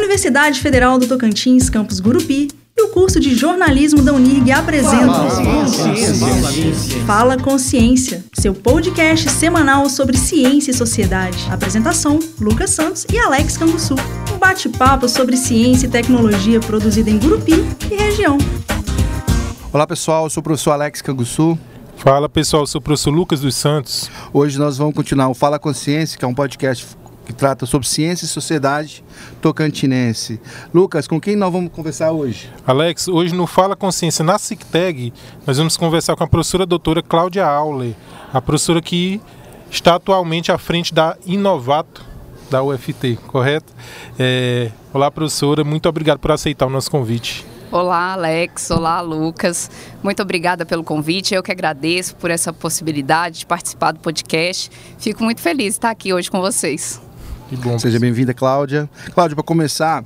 Universidade Federal do Tocantins, campus Gurupi, e o curso de jornalismo da Unirg apresentam Fala Consciência, seu podcast semanal sobre ciência e sociedade. Apresentação: Lucas Santos e Alex Canguçu. Um bate-papo sobre ciência e tecnologia produzido em Gurupi e região. Olá pessoal, eu sou o professor Alex Canguçu. Fala pessoal, eu sou o professor Lucas dos Santos. Hoje nós vamos continuar o Fala Consciência, que é um podcast que trata sobre ciência e sociedade tocantinense. Lucas, com quem nós vamos conversar hoje? Alex, hoje no Fala Consciência na SICTEG, nós vamos conversar com a professora doutora Cláudia Auler, a professora que está atualmente à frente da Inovato da UFT, correto? É... Olá, professora, muito obrigado por aceitar o nosso convite. Olá, Alex. Olá, Lucas. Muito obrigada pelo convite. Eu que agradeço por essa possibilidade de participar do podcast. Fico muito feliz de estar aqui hoje com vocês. Que bom. Seja bem-vinda, Cláudia. Cláudia, para começar,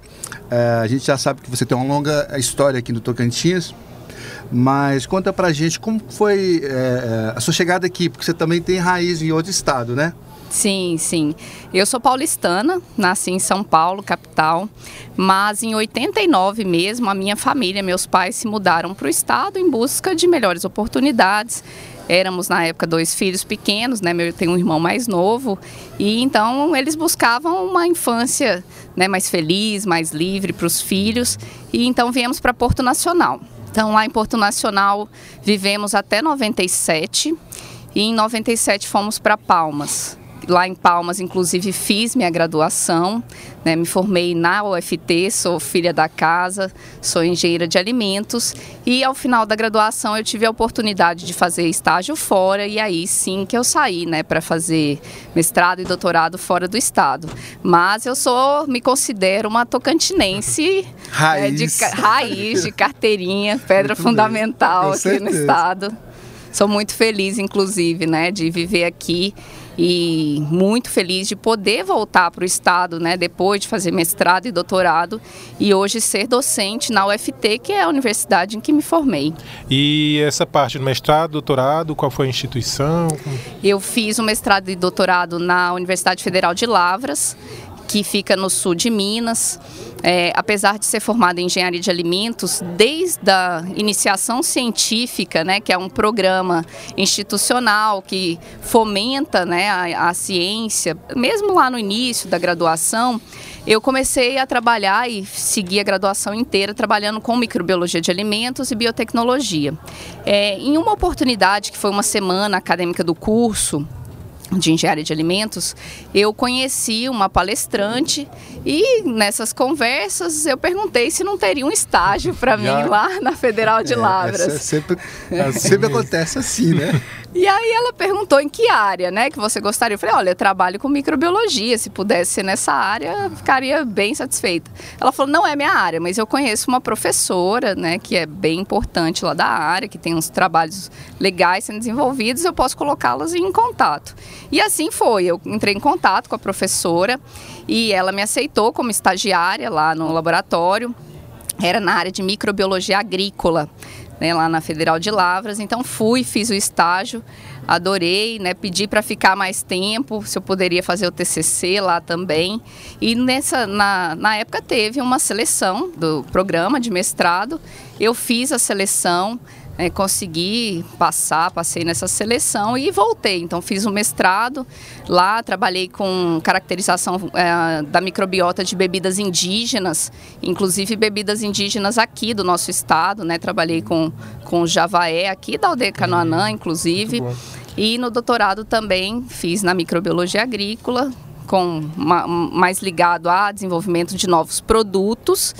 é, a gente já sabe que você tem uma longa história aqui no Tocantins, mas conta pra gente como foi é, a sua chegada aqui, porque você também tem raiz em outro estado, né? Sim, sim. Eu sou paulistana, nasci em São Paulo, capital, mas em 89 mesmo, a minha família, meus pais se mudaram para o estado em busca de melhores oportunidades éramos na época dois filhos pequenos, né? Eu tenho um irmão mais novo e então eles buscavam uma infância, né, mais feliz, mais livre para os filhos e então viemos para Porto Nacional. Então lá em Porto Nacional vivemos até 97 e em 97 fomos para Palmas lá em Palmas, inclusive, fiz minha graduação, né, me formei na UFT, sou filha da casa, sou engenheira de alimentos e ao final da graduação eu tive a oportunidade de fazer estágio fora e aí sim que eu saí, né, para fazer mestrado e doutorado fora do estado. Mas eu sou, me considero uma tocantinense raiz, é, de, raiz de carteirinha, pedra fundamental aqui no estado. Sou muito feliz, inclusive, né, de viver aqui e muito feliz de poder voltar para o estado, né, depois de fazer mestrado e doutorado e hoje ser docente na UFT, que é a universidade em que me formei. E essa parte do mestrado, doutorado, qual foi a instituição? Eu fiz o um mestrado e doutorado na Universidade Federal de Lavras que fica no sul de Minas. É, apesar de ser formada em engenharia de alimentos, desde a iniciação científica, né, que é um programa institucional que fomenta né, a, a ciência, mesmo lá no início da graduação, eu comecei a trabalhar e segui a graduação inteira trabalhando com microbiologia de alimentos e biotecnologia. É, em uma oportunidade, que foi uma semana acadêmica do curso, de engenharia de alimentos, eu conheci uma palestrante e nessas conversas eu perguntei se não teria um estágio para mim lá na Federal de é, Lavras. É sempre, sempre acontece assim, né? E aí ela perguntou em que área, né, que você gostaria. Eu falei, olha, eu trabalho com microbiologia, se pudesse ser nessa área, ficaria bem satisfeita. Ela falou, não é minha área, mas eu conheço uma professora, né, que é bem importante lá da área, que tem uns trabalhos legais sendo desenvolvidos, eu posso colocá-las em contato. E assim foi, eu entrei em contato com a professora e ela me aceitou como estagiária lá no laboratório. Era na área de microbiologia agrícola né, lá na Federal de Lavras. Então fui, fiz o estágio, adorei, né, pedi para ficar mais tempo, se eu poderia fazer o TCC lá também. E nessa, na, na época teve uma seleção do programa de mestrado, eu fiz a seleção, é, consegui passar, passei nessa seleção e voltei. Então fiz um mestrado lá, trabalhei com caracterização é, da microbiota de bebidas indígenas, inclusive bebidas indígenas aqui do nosso estado, né? Trabalhei com, com Javaé aqui da aldeia Canoanã, inclusive. E no doutorado também fiz na microbiologia agrícola, com uma, mais ligado a desenvolvimento de novos produtos.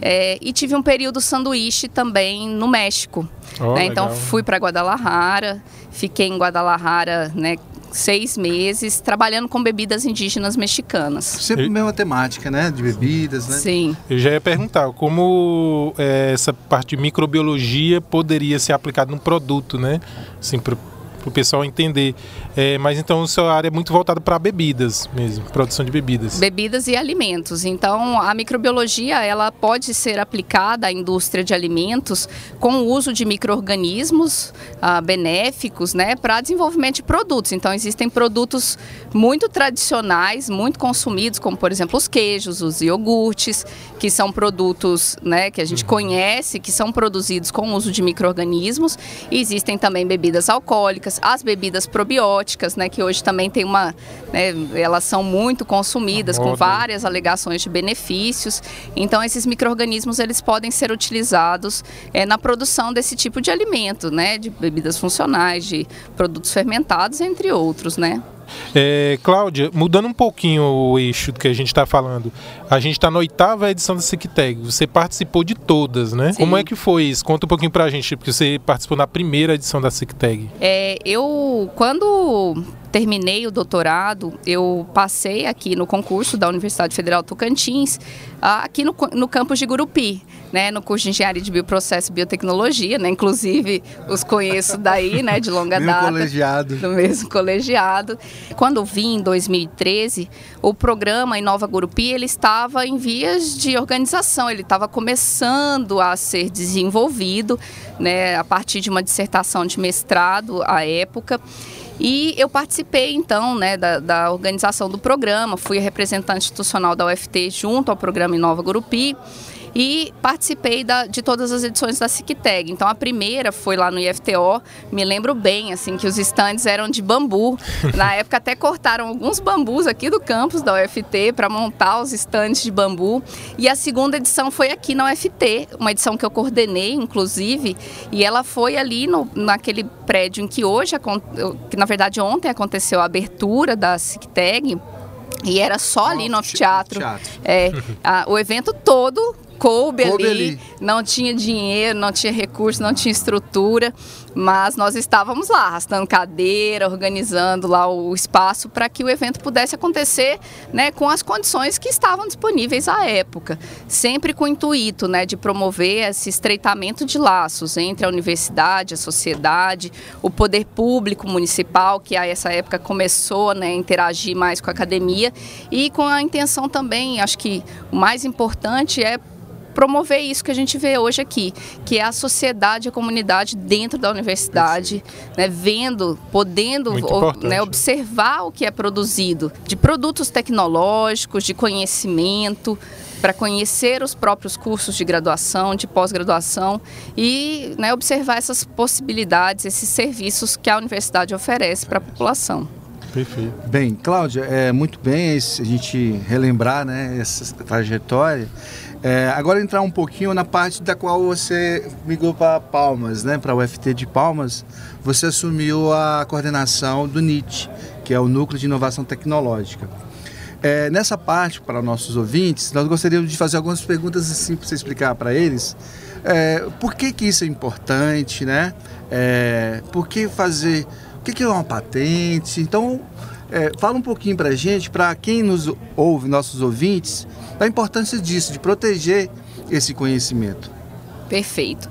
É, e tive um período sanduíche também no México. Oh, né? Então fui para Guadalajara, fiquei em Guadalajara, né, seis meses trabalhando com bebidas indígenas mexicanas. Sempre a mesma temática, né? De bebidas, né? Sim. Eu já ia perguntar como é, essa parte de microbiologia poderia ser aplicada num produto, né? Assim, para o pessoal entender. É, mas então sua área é muito voltada para bebidas mesmo, produção de bebidas. Bebidas e alimentos. Então a microbiologia ela pode ser aplicada à indústria de alimentos com o uso de micro-organismos ah, benéficos né, para desenvolvimento de produtos. Então existem produtos muito tradicionais, muito consumidos, como por exemplo os queijos, os iogurtes, que são produtos né, que a gente uhum. conhece, que são produzidos com o uso de micro-organismos. Existem também bebidas alcoólicas, as bebidas probióticas, né, que hoje também tem uma. Né, elas são muito consumidas, com várias alegações de benefícios. Então, esses micro-organismos eles podem ser utilizados é, na produção desse tipo de alimento, né, de bebidas funcionais, de produtos fermentados, entre outros, né? É, Cláudia, mudando um pouquinho o eixo do que a gente está falando, a gente está na oitava edição da SICTEG, você participou de todas, né? Sim. Como é que foi isso? Conta um pouquinho para a gente, porque você participou na primeira edição da SICTEG. É, eu, quando terminei o doutorado, eu passei aqui no concurso da Universidade Federal Tocantins, aqui no, no campus de Gurupi, né, no curso de Engenharia de Bioprocesso e Biotecnologia, né, inclusive os conheço daí, né, de longa mesmo data. colegiado. Do mesmo colegiado. Quando vim em 2013, o programa Inova Gurupi, ele estava em vias de organização, ele estava começando a ser desenvolvido, né, a partir de uma dissertação de mestrado à época. E eu participei, então, né, da, da organização do programa, fui representante institucional da UFT junto ao programa Inova Gurupi e participei da, de todas as edições da SICTEG. Então a primeira foi lá no IFTO, me lembro bem, assim, que os estandes eram de bambu. Na época até cortaram alguns bambus aqui do campus da UFT para montar os estandes de bambu. E a segunda edição foi aqui na UFT, uma edição que eu coordenei, inclusive, e ela foi ali no, naquele prédio em que hoje, que na verdade ontem aconteceu a abertura da SICTEG, e era só ali no teatro. É, a, o evento todo coube, coube ali, ali, não tinha dinheiro, não tinha recurso, não tinha estrutura, mas nós estávamos lá, arrastando cadeira, organizando lá o espaço para que o evento pudesse acontecer né, com as condições que estavam disponíveis à época, sempre com o intuito né, de promover esse estreitamento de laços entre a universidade, a sociedade, o poder público municipal, que a essa época começou né, a interagir mais com a academia, e com a intenção também, acho que o mais importante é promover isso que a gente vê hoje aqui, que é a sociedade, a comunidade dentro da universidade, né, vendo, podendo né, observar o que é produzido de produtos tecnológicos, de conhecimento, para conhecer os próprios cursos de graduação, de pós-graduação e né, observar essas possibilidades, esses serviços que a universidade oferece para a população. Perfeito. Bem, Cláudia, é muito bem a gente relembrar né, essa trajetória. É, agora entrar um pouquinho na parte da qual você migrou para Palmas, né, para o UFT de Palmas, você assumiu a coordenação do NIT, que é o Núcleo de Inovação Tecnológica. É, nessa parte, para nossos ouvintes, nós gostaríamos de fazer algumas perguntas assim para você explicar para eles. É, por que, que isso é importante, né? É, por que fazer... Que, que é uma patente? Então, é, fala um pouquinho para a gente, para quem nos ouve, nossos ouvintes, da importância disso, de proteger esse conhecimento. Perfeito.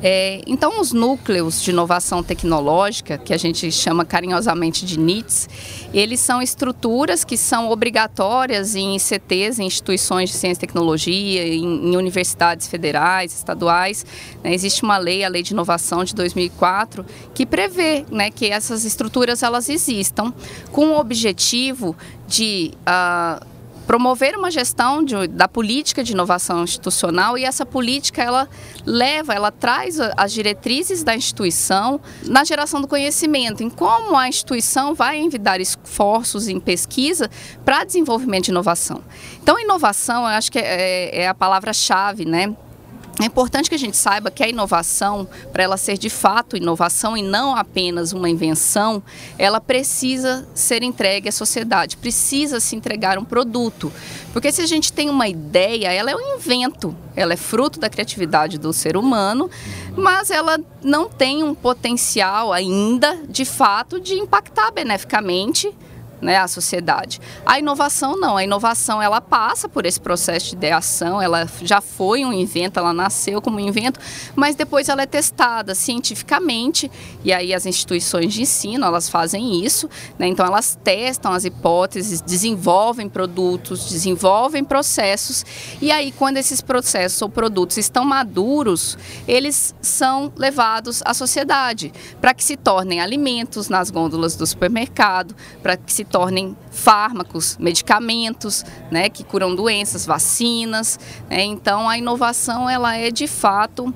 É, então, os núcleos de inovação tecnológica, que a gente chama carinhosamente de NITs, eles são estruturas que são obrigatórias em ICTs, em instituições de ciência e tecnologia, em, em universidades federais, estaduais. Né? Existe uma lei, a Lei de Inovação de 2004, que prevê né, que essas estruturas elas existam com o objetivo de... Uh, promover uma gestão de, da política de inovação institucional e essa política ela leva, ela traz as diretrizes da instituição na geração do conhecimento, em como a instituição vai envidar esforços em pesquisa para desenvolvimento de inovação. Então, inovação, eu acho que é, é a palavra-chave, né? É importante que a gente saiba que a inovação, para ela ser de fato inovação e não apenas uma invenção, ela precisa ser entregue à sociedade, precisa se entregar um produto. Porque se a gente tem uma ideia, ela é um invento, ela é fruto da criatividade do ser humano, mas ela não tem um potencial ainda, de fato, de impactar beneficamente né, à sociedade. A inovação não, a inovação ela passa por esse processo de ideação, ela já foi um invento, ela nasceu como um invento, mas depois ela é testada cientificamente e aí as instituições de ensino elas fazem isso, né, então elas testam as hipóteses, desenvolvem produtos, desenvolvem processos e aí quando esses processos ou produtos estão maduros, eles são levados à sociedade para que se tornem alimentos nas gôndolas do supermercado, para que se tornem fármacos, medicamentos, né, que curam doenças, vacinas. Né? Então, a inovação ela é de fato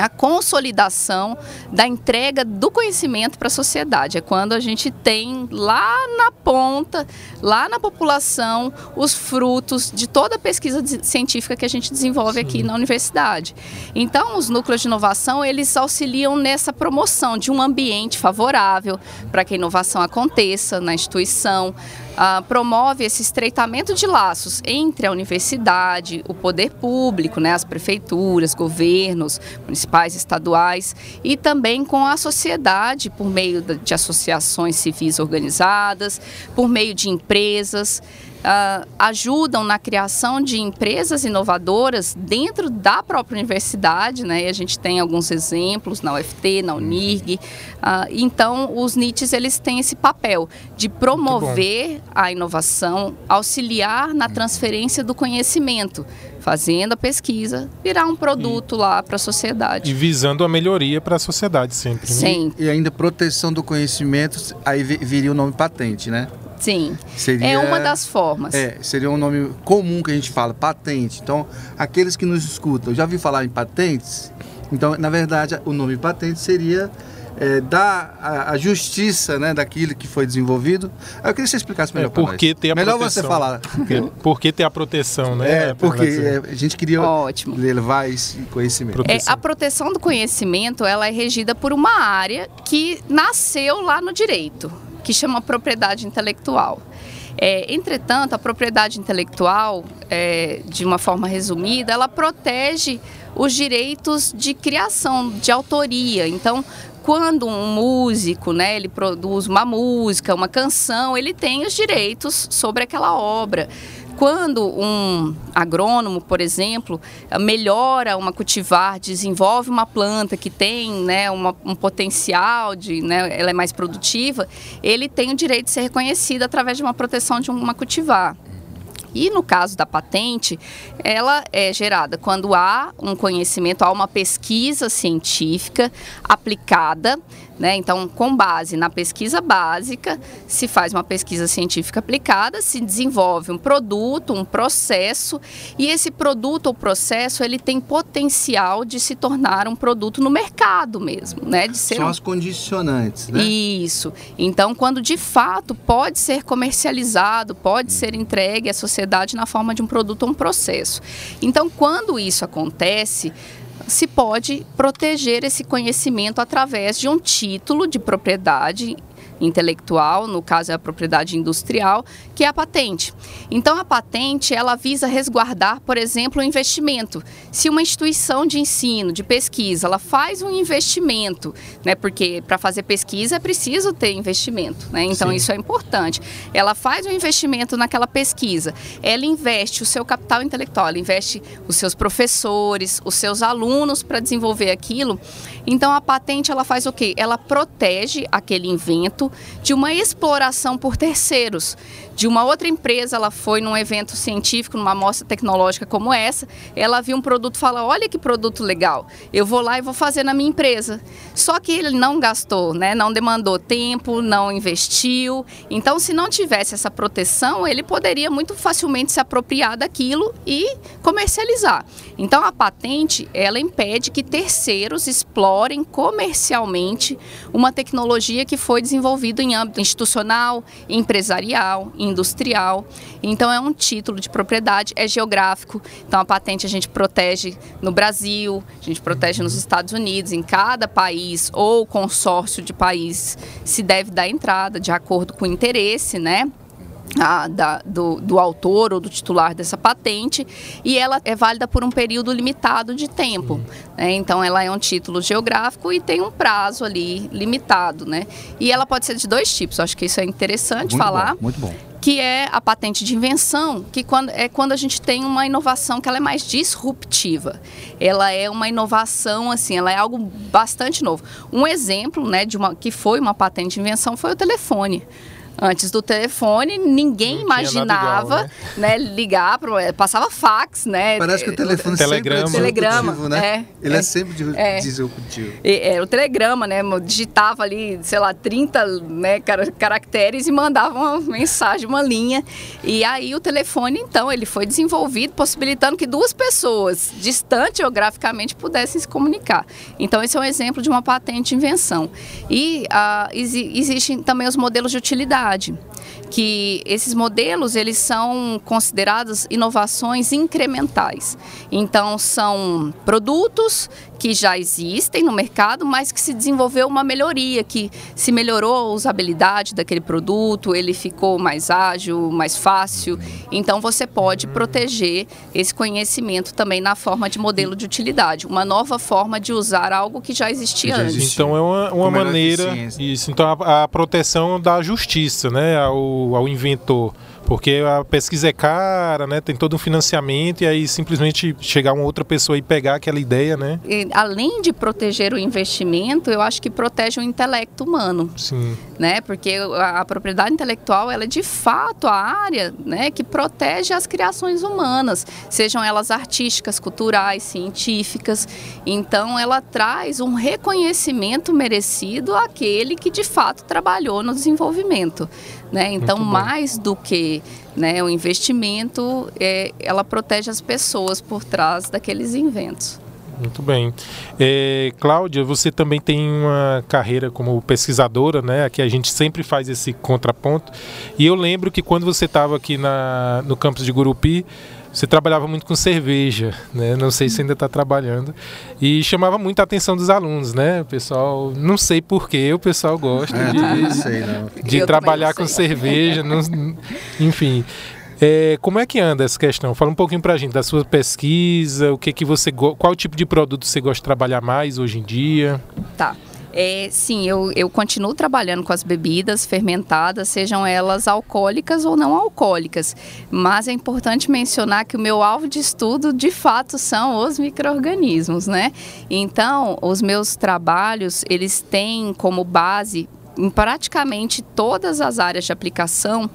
a consolidação da entrega do conhecimento para a sociedade. É quando a gente tem lá na ponta, lá na população, os frutos de toda a pesquisa científica que a gente desenvolve Sim. aqui na universidade. Então, os núcleos de inovação, eles auxiliam nessa promoção de um ambiente favorável para que a inovação aconteça na instituição, uh, promove esse estreitamento de laços entre a universidade, o poder público, né, as prefeituras, governos municipais, estaduais e também com a sociedade por meio de associações civis organizadas, por meio de empresas uh, ajudam na criação de empresas inovadoras dentro da própria universidade, né? E a gente tem alguns exemplos na UFT, na Unirg. Uh, então, os NITs eles têm esse papel de promover a inovação, auxiliar na transferência do conhecimento fazendo a pesquisa, virar um produto e, lá para a sociedade. E visando a melhoria para a sociedade sempre. Né? Sim. E, e ainda proteção do conhecimento, aí viria o nome patente, né? Sim. Seria, é uma das formas. É, seria um nome comum que a gente fala, patente. Então, aqueles que nos escutam, já ouviu falar em patentes? Então, na verdade, o nome patente seria é, dar a, a, justiça né, daquilo que foi desenvolvido. Eu queria que você explicasse melhor é, para nós. Ter a melhor proteção. você falar. Por que ter a proteção, né? É, porque é, a gente queria Ótimo. levar esse conhecimento. É, a proteção do conhecimento ela é regida por uma área que nasceu lá no direito que chama propriedade intelectual. É, entretanto, a propriedade intelectual, é, de uma forma resumida, ela protege os direitos de criação, de autoria. Então, quando um músico, né, ele produz uma música, uma canção, ele tem os direitos sobre aquela obra. Quando um agrônomo, por exemplo, melhora uma cultivar, desenvolve uma planta que tem né, uma, um potencial de, né, ela é mais produtiva, ele tem o direito de ser reconhecido através de uma proteção de uma cultivar. E no caso da patente, ela é gerada quando há um conhecimento, há uma pesquisa científica aplicada né? Então, com base na pesquisa básica, se faz uma pesquisa científica aplicada, se desenvolve um produto, um processo, e esse produto ou processo ele tem potencial de se tornar um produto no mercado mesmo, né? De ser São um... as condicionantes, né? Isso. Então, quando de fato pode ser comercializado, pode ser entregue à sociedade na forma de um produto ou um processo. Então, quando isso acontece, se pode proteger esse conhecimento através de um título de propriedade intelectual, no caso é a propriedade industrial, que é a patente. Então a patente, ela visa resguardar, por exemplo, o investimento. Se uma instituição de ensino, de pesquisa, ela faz um investimento, né, porque para fazer pesquisa é preciso ter investimento, né? Então Sim. isso é importante. Ela faz um investimento naquela pesquisa. Ela investe o seu capital intelectual, ela investe os seus professores, os seus alunos para desenvolver aquilo. Então a patente ela faz o quê? Ela protege aquele invento de uma exploração por terceiros de uma outra empresa, ela foi num evento científico, numa amostra tecnológica como essa, ela viu um produto e fala, olha que produto legal, eu vou lá e vou fazer na minha empresa. Só que ele não gastou, né? não demandou tempo, não investiu. Então, se não tivesse essa proteção, ele poderia muito facilmente se apropriar daquilo e comercializar. Então, a patente, ela impede que terceiros explorem comercialmente uma tecnologia que foi desenvolvida em âmbito institucional, empresarial, industrial. Então é um título de propriedade, é geográfico. Então a patente a gente protege no Brasil, a gente protege nos Estados Unidos, em cada país ou consórcio de país se deve dar entrada de acordo com o interesse, né? A, da, do, do, autor ou do titular dessa patente e ela é válida por um período limitado de tempo. Né? Então, ela é um título geográfico e tem um prazo ali limitado. Né? E ela pode ser de dois tipos, acho que isso é interessante muito falar. Bom, muito bom. Que é a patente de invenção, que quando, é quando a gente tem uma inovação que ela é mais disruptiva. Ela é uma inovação, assim, ela é algo bastante novo. Um exemplo né, de uma que foi uma patente de invenção foi o telefone. Antes do telefone, ninguém imaginava igual, né? né? ligar, pro, é, passava fax, né? Parece que o telefone telegrama. sempre é telegrama, né? É, Ele é, é sempre é, disruptivo. É, o telegrama, né? Digitava ali, sei lá, 30 né, caracteres e mandava uma mensagem, uma linha. E aí o telefone, então, ele foi desenvolvido possibilitando que duas pessoas distantes geograficamente pudessem se comunicar. Então, esse é um exemplo de uma patente de invenção. E uh, existem também os modelos de utilidade que esses modelos eles são considerados inovações incrementais. Então são produtos que já existem no mercado, mas que se desenvolveu uma melhoria, que se melhorou a usabilidade daquele produto, ele ficou mais ágil, mais fácil. Então você pode proteger esse conhecimento também na forma de modelo de utilidade, uma nova forma de usar algo que já existia já antes. Então é uma, uma maneira isso. Então a, a, proteção da justiça, né, ao, ao inventor. Porque a pesquisa é cara, né? Tem todo um financiamento e aí simplesmente chegar uma outra pessoa e pegar aquela ideia, né? E, além de proteger o investimento, eu acho que protege o intelecto humano. Sim. Né? Porque a, a propriedade intelectual, ela é de fato a área, né, que protege as criações humanas, sejam elas artísticas, culturais, científicas. Então ela traz um reconhecimento merecido àquele que de fato trabalhou no desenvolvimento. Né? Então, mais do que né, o investimento, é, ela protege as pessoas por trás daqueles inventos. Muito bem. É, Cláudia, você também tem uma carreira como pesquisadora, né? Aqui a gente sempre faz esse contraponto. E eu lembro que quando você estava aqui na, no campus de Gurupi, você trabalhava muito com cerveja, né? Não sei se ainda está trabalhando. E chamava muito a atenção dos alunos, né? O pessoal, não sei porquê, o pessoal gosta é, de, não sei, não. de trabalhar com cerveja. Não, enfim. É, como é que anda essa questão? Fala um pouquinho para a gente da sua pesquisa, o que que você qual tipo de produto você gosta de trabalhar mais hoje em dia? Tá. É, sim, eu, eu continuo trabalhando com as bebidas fermentadas, sejam elas alcoólicas ou não alcoólicas. Mas é importante mencionar que o meu alvo de estudo, de fato, são os micro-organismos, né? Então, os meus trabalhos, eles têm como base, em praticamente todas as áreas de aplicação,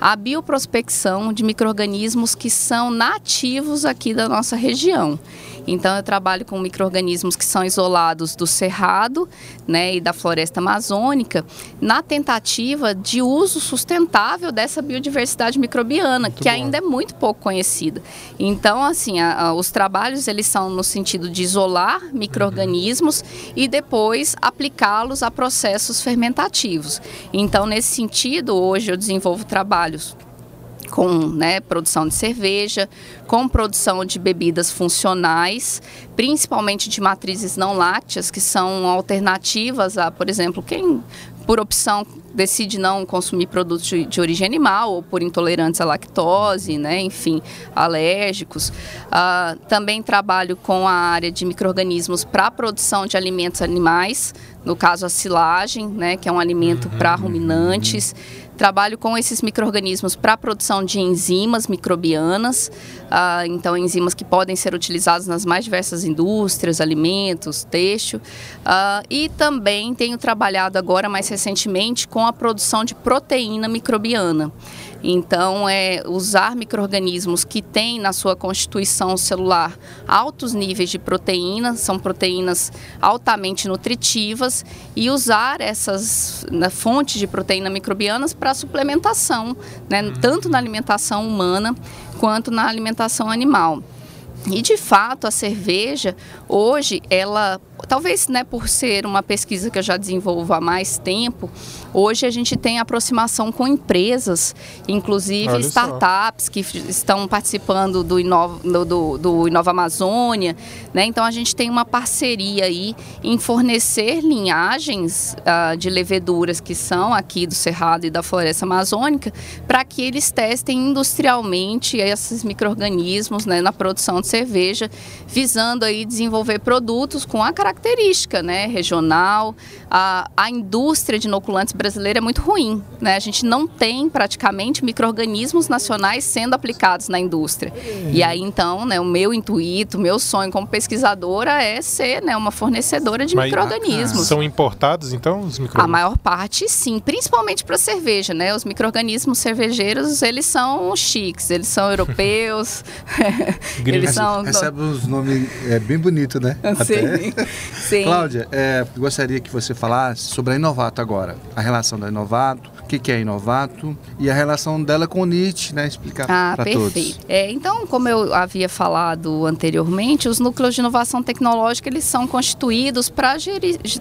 a bioprospecção de micro-organismos que são nativos aqui da nossa região. Então eu trabalho com micro-organismos que são isolados do cerrado né, e da floresta amazônica, na tentativa de uso sustentável dessa biodiversidade microbiana, muito que bom. ainda é muito pouco conhecida. Então, assim, a, a, os trabalhos eles são no sentido de isolar micro-organismos uhum. e depois aplicá-los a processos fermentativos. Então, nesse sentido, hoje eu desenvolvo trabalhos com né, produção de cerveja, com produção de bebidas funcionais, principalmente de matrizes não lácteas, que são alternativas a, por exemplo, quem por opção decide não consumir produtos de, origem animal ou por intolerantes à lactose, né, enfim, alérgicos. Uh, também trabalho com a área de micro-organismos para produção de alimentos animais, no caso a silagem, né, que é um alimento para ruminantes. Trabalho com esses micro-organismos para a produção de enzimas microbianas, uh, então enzimas que podem ser utilizadas nas mais diversas indústrias, alimentos, têxtil. Uh, e também tenho trabalhado agora, mais recentemente, com a produção de proteína microbiana. Então, é usar micro-organismos que têm na sua constituição celular altos níveis de proteína, são proteínas altamente nutritivas, e usar essas né, fontes de proteína microbianas para suplementação, né, uhum. tanto na alimentação humana quanto na alimentação animal. E de fato, a cerveja hoje ela talvez né, por ser uma pesquisa que eu já desenvolvo há mais tempo, hoje a gente tem aproximação com empresas, inclusive Olha startups só. que estão participando do Inova, do, do Inova Amazônia. Né? Então a gente tem uma parceria aí em fornecer linhagens uh, de leveduras que são aqui do Cerrado e da Floresta Amazônica para que eles testem industrialmente esses micro-organismos né, na produção de cerveja, visando aí desenvolver produtos com a característica né, regional. A, a indústria de inoculantes brasileira é muito ruim. Né? A gente não tem praticamente micro-organismos nacionais sendo aplicados na indústria. E aí, então, né, o meu intuito, o meu sonho como pesquisadora é ser né, uma fornecedora de micro-organismos. São importados, então, os micro A maior parte, sim. Principalmente para cerveja, né? Os micro-organismos cervejeiros, eles são chiques, eles são europeus. eles são... Recebe uns nomes é, bem bonitos, né? Sim. Sim. Cláudia, é, gostaria que você falasse sobre a Inovato agora. A relação da Inovato, o que, que é Inovato e a relação dela com o NIT, né? Explicar ah, para todos. É, então, como eu havia falado anteriormente, os núcleos de inovação tecnológica eles são constituídos para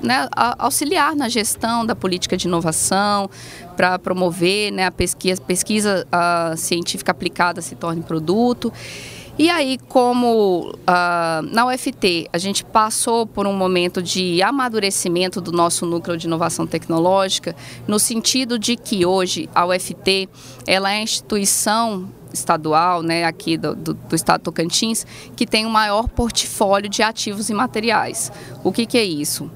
né, auxiliar na gestão da política de inovação, para promover né, a pesquisa, pesquisa a científica aplicada se torne produto. E aí, como uh, na UFT a gente passou por um momento de amadurecimento do nosso núcleo de inovação tecnológica, no sentido de que hoje a UFT ela é a instituição estadual, né, aqui do, do, do, estado Tocantins, que tem o maior portfólio de ativos e materiais. O que, que é isso?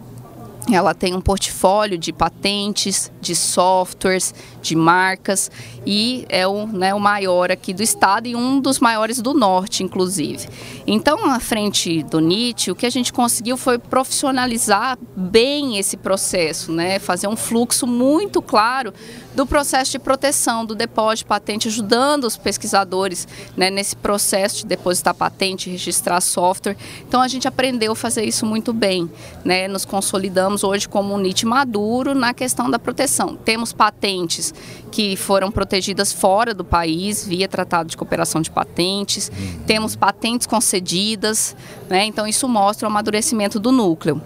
Ela tem um portfólio de patentes, de softwares, de marcas e é o, né, o maior aqui do estado e um dos maiores do norte, inclusive. Então, à frente do NIT, o que a gente conseguiu foi profissionalizar bem esse processo, né, fazer um fluxo muito claro do processo de proteção do depósito de patente, ajudando os pesquisadores né, nesse processo de depositar patente, registrar software. Então, a gente aprendeu a fazer isso muito bem, né, nos consolidamos hoje como um NIT maduro na questão da proteção. Temos patentes que foram protegidas fora do país via Tratado de Cooperação de Patentes. Uhum. Temos patentes concedidas, né? então isso mostra o amadurecimento do núcleo.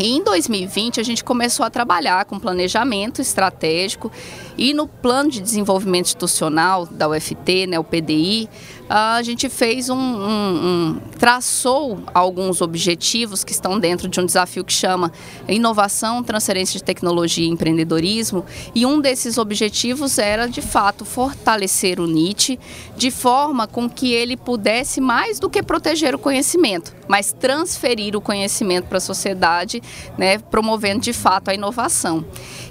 Em 2020 a gente começou a trabalhar com planejamento estratégico e no plano de desenvolvimento institucional da UFT, né, o PDI, a gente fez um, um, um, traçou alguns objetivos que estão dentro de um desafio que chama inovação, transferência de tecnologia e empreendedorismo. E um desses objetivos era, de fato, fortalecer o NIT de forma com que ele pudesse mais do que proteger o conhecimento, mas transferir o conhecimento para a sociedade, né, promovendo de fato a inovação.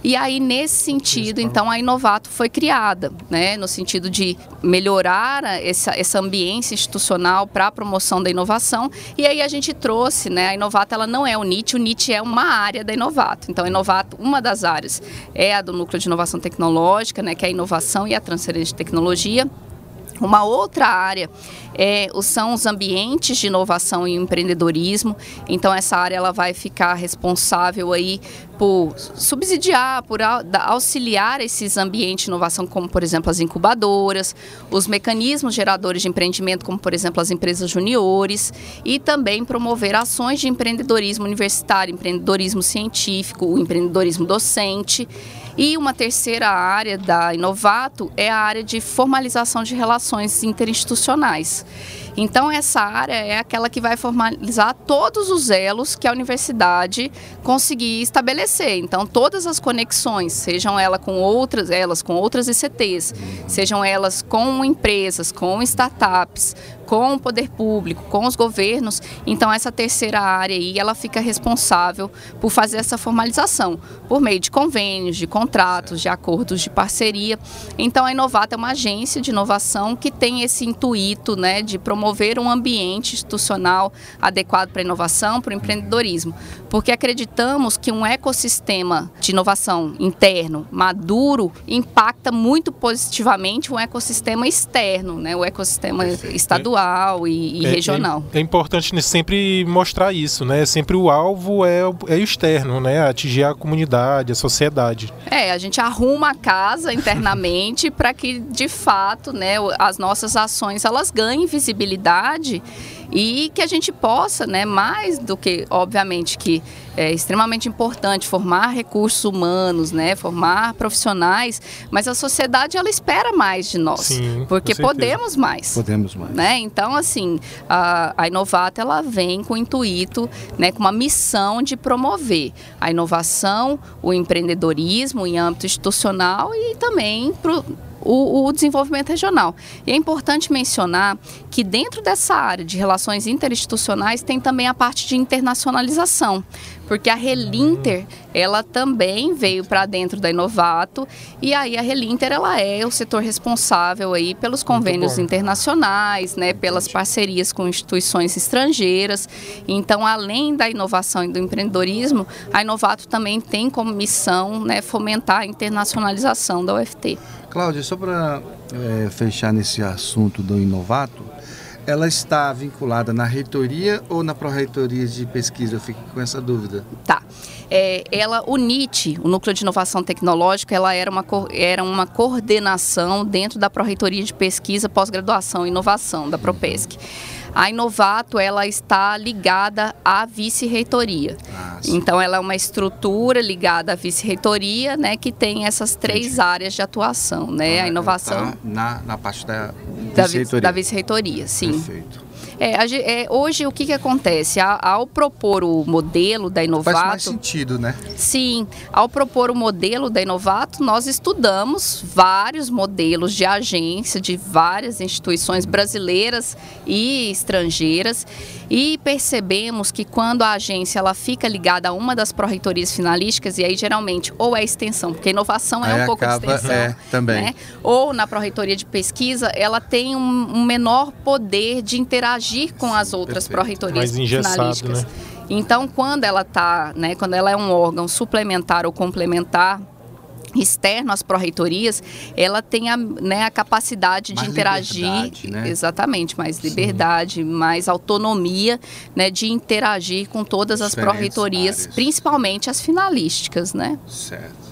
E aí, nesse sentido, então, a Inovato foi criada, né, no sentido de melhorar essa, essa ambiência institucional para a promoção da inovação. E aí a gente trouxe, né, a Inovato ela não é o NIT, o NIT é uma área da Inovato. Então, a Inovato, uma das áreas é a do Núcleo de Inovação Tecnológica, né, que é a inovação e a transferência de tecnologia. Uma outra área é, são os ambientes de inovação e empreendedorismo. Então essa área ela vai ficar responsável aí por subsidiar, por auxiliar esses ambientes de inovação, como por exemplo as incubadoras, os mecanismos geradores de empreendimento, como por exemplo as empresas juniores, e também promover ações de empreendedorismo universitário, empreendedorismo científico, o empreendedorismo docente. E uma terceira área da Inovato é a área de formalização de relações interinstitucionais. Então, essa área é aquela que vai formalizar todos os elos que a universidade conseguir estabelecer. Então, todas as conexões, sejam elas com outras, elas com outras ICTs, sejam elas com empresas, com startups, com o poder público, com os governos. Então essa terceira área aí, ela fica responsável por fazer essa formalização por meio de convênios, de contratos, de acordos de parceria. Então a Inovata é uma agência de inovação que tem esse intuito, né, de promover um ambiente institucional adequado para a inovação, para o empreendedorismo, porque acreditamos que um ecossistema de inovação interno maduro impacta muito positivamente um ecossistema externo, né, o ecossistema estadual estadual e, e é, regional. É, é, importante sempre mostrar isso, né? Sempre o alvo é, é externo, né? Atingir a comunidade, a sociedade. É, a gente arruma a casa internamente para que, de fato, né, as nossas ações elas ganhem visibilidade e que a gente possa, né, mais do que, obviamente, que é extremamente importante formar recursos humanos, né, formar profissionais, mas a sociedade ela espera mais de nós, Sim, porque podemos mais. Podemos mais. Né? Então, assim, a, a Inovata ela vem com o intuito, né, com uma missão de promover a inovação, o empreendedorismo em âmbito institucional e também pro, o, o desenvolvimento regional. E é importante mencionar que dentro dessa área de relações interinstitucionais tem também a parte de internacionalização, porque a Relinter ela também veio para dentro da Inovato e aí a Relinter ela é o setor responsável aí pelos convênios internacionais, né, pelas parcerias com instituições estrangeiras. Então, além da inovação e do empreendedorismo, a Inovato também tem como missão, né, fomentar a internacionalização da UFT. Cláudia, só para fechar nesse assunto do Inovato, ela está vinculada na reitoria ou na pró-reitoria de pesquisa? Eu fico com essa dúvida. Tá. É, ela, o NIT, o Núcleo de Inovação Tecnológica, ela era uma, era uma coordenação dentro da Pró-Reitoria de Pesquisa, Pós-Graduação e Inovação, da PROPESC. A Inovato, ela está ligada à vice-reitoria. Ah. Então, ela é uma estrutura ligada à vice-reitoria, né, que tem essas três áreas de atuação, né? Ah, A inovação tá na, na parte da da, vi- vice-reitoria. da vice-reitoria, sim. Perfeito. É, é, hoje, o que, que acontece? A- ao propor o modelo da Faz Inovato... mais sentido, né? Sim, ao propor o modelo da Inovato, nós estudamos vários modelos de agência de várias instituições brasileiras e estrangeiras e percebemos que quando a agência ela fica ligada a uma das pró-reitorias finalísticas, e aí geralmente ou é extensão, porque inovação é Aí um pouco acaba- de extensão, é, também. né? ou na pró-reitoria de pesquisa, ela tem um, um menor poder de interagir com as outras pró-reitorias finalísticas. né? Então, quando ela tá, né, quando ela é um órgão suplementar ou complementar externo às pró-reitorias, ela tem a, né, a capacidade de Mais interagir, liberdade, né? exatamente, mais liberdade, mais autonomia, né, de interagir com todas as pró-reitorias, principalmente as finalísticas, né? Certo.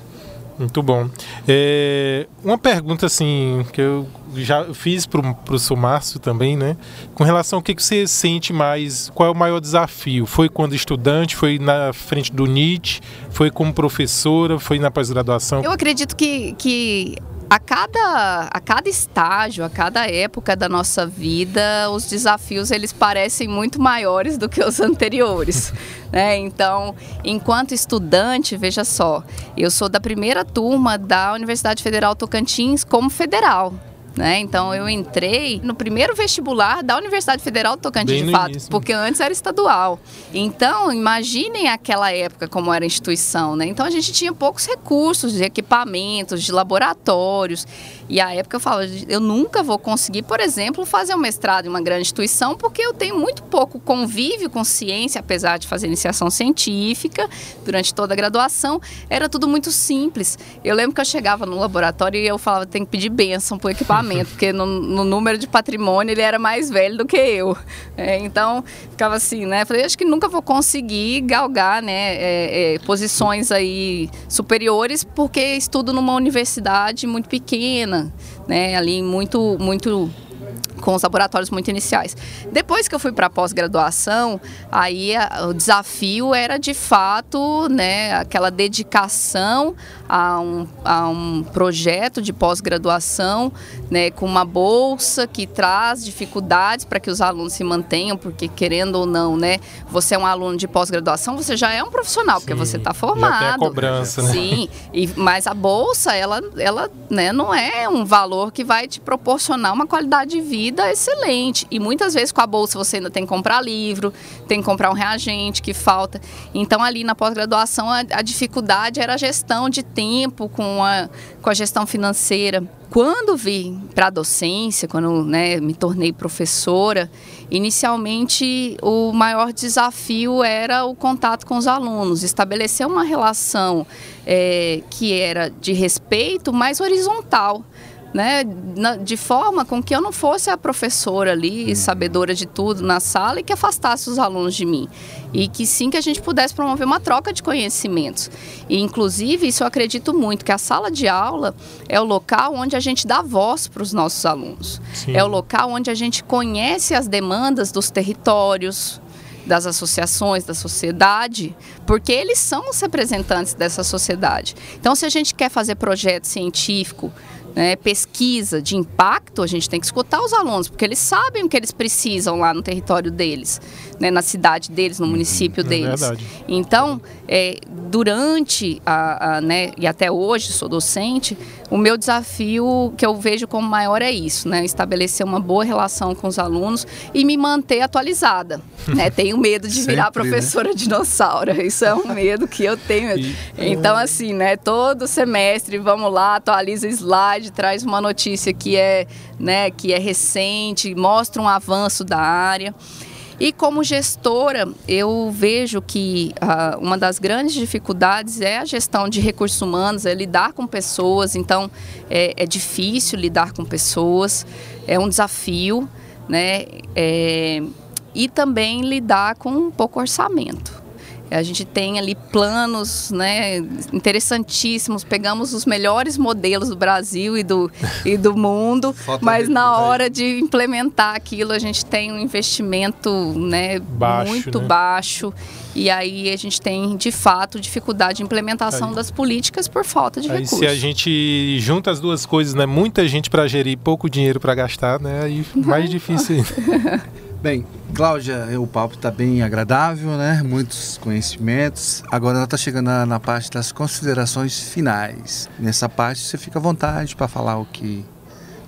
Muito bom. É, uma pergunta assim que eu já fiz para o seu Márcio também, né? Com relação ao que, que você sente mais, qual é o maior desafio? Foi quando estudante, foi na frente do NIT, foi como professora, foi na pós-graduação? Eu acredito que, que a, cada, a cada estágio, a cada época da nossa vida, os desafios eles parecem muito maiores do que os anteriores. né? Então, enquanto estudante, veja só, eu sou da primeira turma da Universidade Federal Tocantins como federal. Né? Então eu entrei no primeiro vestibular da Universidade Federal do Tocantins, Bem de fato, início. porque antes era estadual. Então, imaginem aquela época como era a instituição, né? Então a gente tinha poucos recursos de equipamentos, de laboratórios. E a época eu falava, eu nunca vou conseguir, por exemplo, fazer um mestrado em uma grande instituição, porque eu tenho muito pouco convívio com ciência, apesar de fazer iniciação científica durante toda a graduação, era tudo muito simples. Eu lembro que eu chegava no laboratório e eu falava, tem que pedir bênção pro equipamento, porque no, no número de patrimônio ele era mais velho do que eu. É, então, ficava assim, né? Falei, acho que nunca vou conseguir galgar, né, é, é, posições aí superiores, porque estudo numa universidade muito pequena, né, ali muito, muito com os laboratórios muito iniciais. Depois que eu fui para a pós-graduação, aí a- o desafio era de fato, né, aquela dedicação a um, a um projeto de pós-graduação, né, com uma bolsa que traz dificuldades para que os alunos se mantenham, porque querendo ou não, né, você é um aluno de pós-graduação, você já é um profissional, porque Sim, você está já formado. tem a cobrança, né? Sim, e, mas a bolsa, ela, ela né, não é um valor que vai te proporcionar uma qualidade de vida excelente. E muitas vezes com a bolsa você ainda tem que comprar livro, tem que comprar um reagente que falta. Então, ali na pós-graduação, a, a dificuldade era a gestão de tempo com a, com a gestão financeira. Quando vim para a docência, quando né, me tornei professora, inicialmente o maior desafio era o contato com os alunos, estabelecer uma relação eh, que era de respeito, mas horizontal. Né, na, de forma com que eu não fosse a professora ali, uhum. sabedora de tudo na sala e que afastasse os alunos de mim. E que sim que a gente pudesse promover uma troca de conhecimentos. E, inclusive, isso eu acredito muito, que a sala de aula é o local onde a gente dá voz para os nossos alunos. Sim. É o local onde a gente conhece as demandas dos territórios, das associações, da sociedade, porque eles são os representantes dessa sociedade. Então, se a gente quer fazer projeto científico, né, pesquisa de impacto, a gente tem que escutar os alunos, porque eles sabem o que eles precisam lá no território deles, né, na cidade deles, no município uhum. é deles. Verdade. Então, é, durante a, a, né, e até hoje sou docente, o meu desafio que eu vejo como maior é isso, né, estabelecer uma boa relação com os alunos e me manter atualizada. né, tenho medo de virar Sempre, né? professora né? dinossauro, isso é um medo que eu tenho. E, então, assim, né, todo semestre vamos lá, atualiza slide traz uma notícia que é, né, que é recente, mostra um avanço da área. E como gestora, eu vejo que uh, uma das grandes dificuldades é a gestão de recursos humanos, é lidar com pessoas. Então, é, é difícil lidar com pessoas, é um desafio, né? É, e também lidar com um pouco orçamento. A gente tem ali planos né, interessantíssimos, pegamos os melhores modelos do Brasil e do, e do mundo, mas na hora de implementar aquilo a gente tem um investimento né, baixo, muito né? baixo e aí a gente tem de fato dificuldade de implementação aí, das políticas por falta de aí recursos. Se a gente junta as duas coisas, né, muita gente para gerir, pouco dinheiro para gastar, né, aí mais difícil. Bem, Cláudia, o papo está bem agradável, né? Muitos conhecimentos. Agora ela está chegando na, na, parte das considerações finais. Nessa parte você fica à vontade para falar o que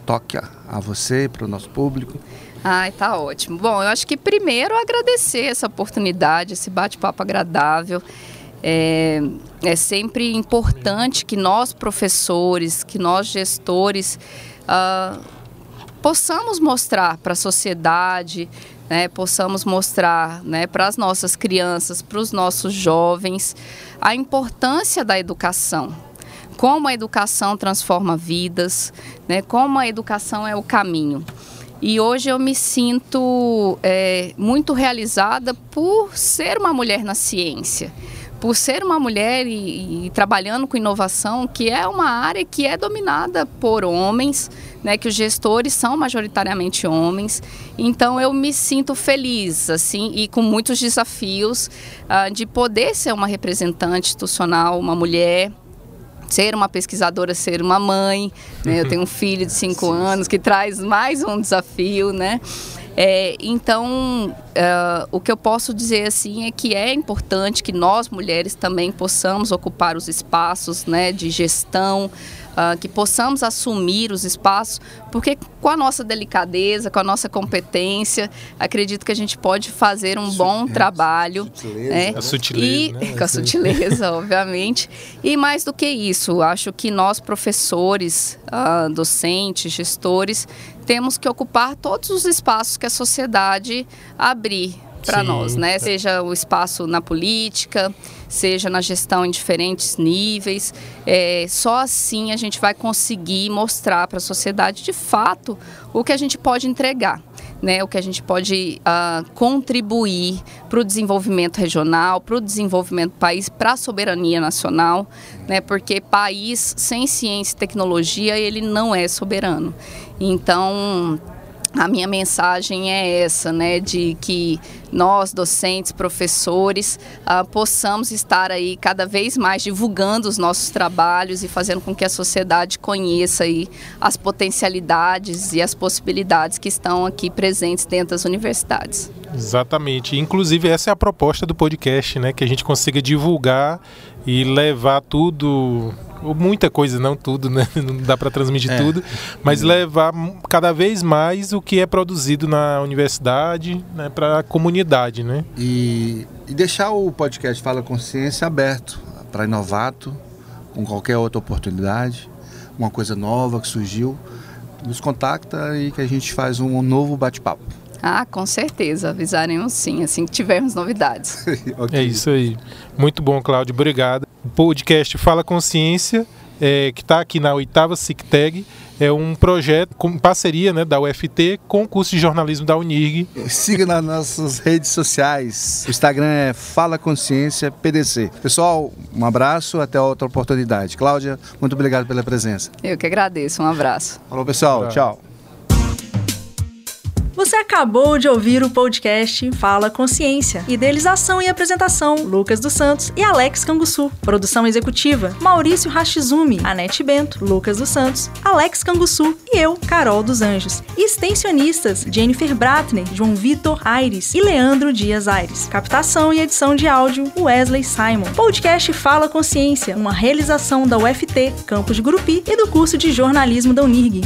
toca a você, para o nosso público. Ai, tá ótimo. Bom, eu acho que primeiro agradecer essa oportunidade, esse bate-papo agradável. É, é sempre importante que nós professores, que nós gestores uh, possamos mostrar para a sociedade, né, possamos mostrar né, para as nossas crianças, para os nossos jovens, a importância da educação. Como a educação transforma vidas, né, como a educação é o caminho. E hoje eu me sinto é, muito realizada por ser uma mulher na ciência por ser uma mulher e, e, trabalhando com inovação, que é uma área que é dominada por homens, né, que os gestores são majoritariamente homens. Então eu me sinto feliz, assim, e com muitos desafios uh, de poder ser uma representante institucional, uma mulher ser uma pesquisadora, ser uma mãe. Né? Eu tenho um filho de cinco anos que traz mais um desafio, né? É, então, uh, o que eu posso dizer assim é que é importante que nós mulheres também possamos ocupar os espaços né, de gestão, uh, que possamos assumir os espaços, porque com a nossa delicadeza, com a nossa competência, acredito que a gente pode fazer um bom é, trabalho. Sutileza, né? A sutileza, e, né? Com a sutileza, obviamente. E mais do que isso, acho que nós, professores, uh, docentes, gestores, temos que ocupar todos os espaços que a sociedade abrir para nós, né? Seja o espaço na política, seja na gestão em diferentes níveis. É, só assim a gente vai conseguir mostrar para a sociedade de fato o que a gente pode entregar. Né, o que a gente pode uh, contribuir para o desenvolvimento regional, para o desenvolvimento do país, para a soberania nacional, né, porque país sem ciência e tecnologia ele não é soberano. Então a minha mensagem é essa, né, de que nós, docentes, professores, uh, possamos estar aí cada vez mais divulgando os nossos trabalhos e fazendo com que a sociedade conheça aí as potencialidades e as possibilidades que estão aqui presentes dentro das universidades. Exatamente. Inclusive essa é a proposta do podcast, né, que a gente consiga divulgar e levar tudo muita coisa, não tudo, né? Não dá para transmitir é. tudo, mas levar cada vez mais o que é produzido na universidade, né, para a comunidade, né? E, e deixar o podcast Fala Consciência aberto para inovato, com qualquer outra oportunidade, uma coisa nova que surgiu, nos contacta e que a gente faz um novo bate-papo. Ah, com certeza, avisaremos sim, assim que tivermos novidades. okay. É isso aí. Muito bom, Cláudio, obrigado. O podcast Fala Consciência, é, que está aqui na oitava SICTEG, é um projeto com parceria né, da UFT com o curso de jornalismo da Unirg. Siga nas nossas redes sociais. O Instagram é Fala Consciência PDC. Pessoal, um abraço, até outra oportunidade. Cláudia, muito obrigado pela presença. Eu que agradeço, um abraço. Falou, pessoal. Tchau. Você acabou de ouvir o podcast Fala Consciência. Idealização e apresentação: Lucas dos Santos e Alex Canguçu. Produção executiva: Maurício Rashizumi, Anete Bento, Lucas dos Santos, Alex Canguçu e eu, Carol dos Anjos. Extensionistas: Jennifer Bratner, João Vitor Aires e Leandro Dias Aires. Captação e edição de áudio: Wesley Simon. Podcast Fala Consciência, uma realização da UFT, Campus de Gurupi e do curso de jornalismo da Unirg.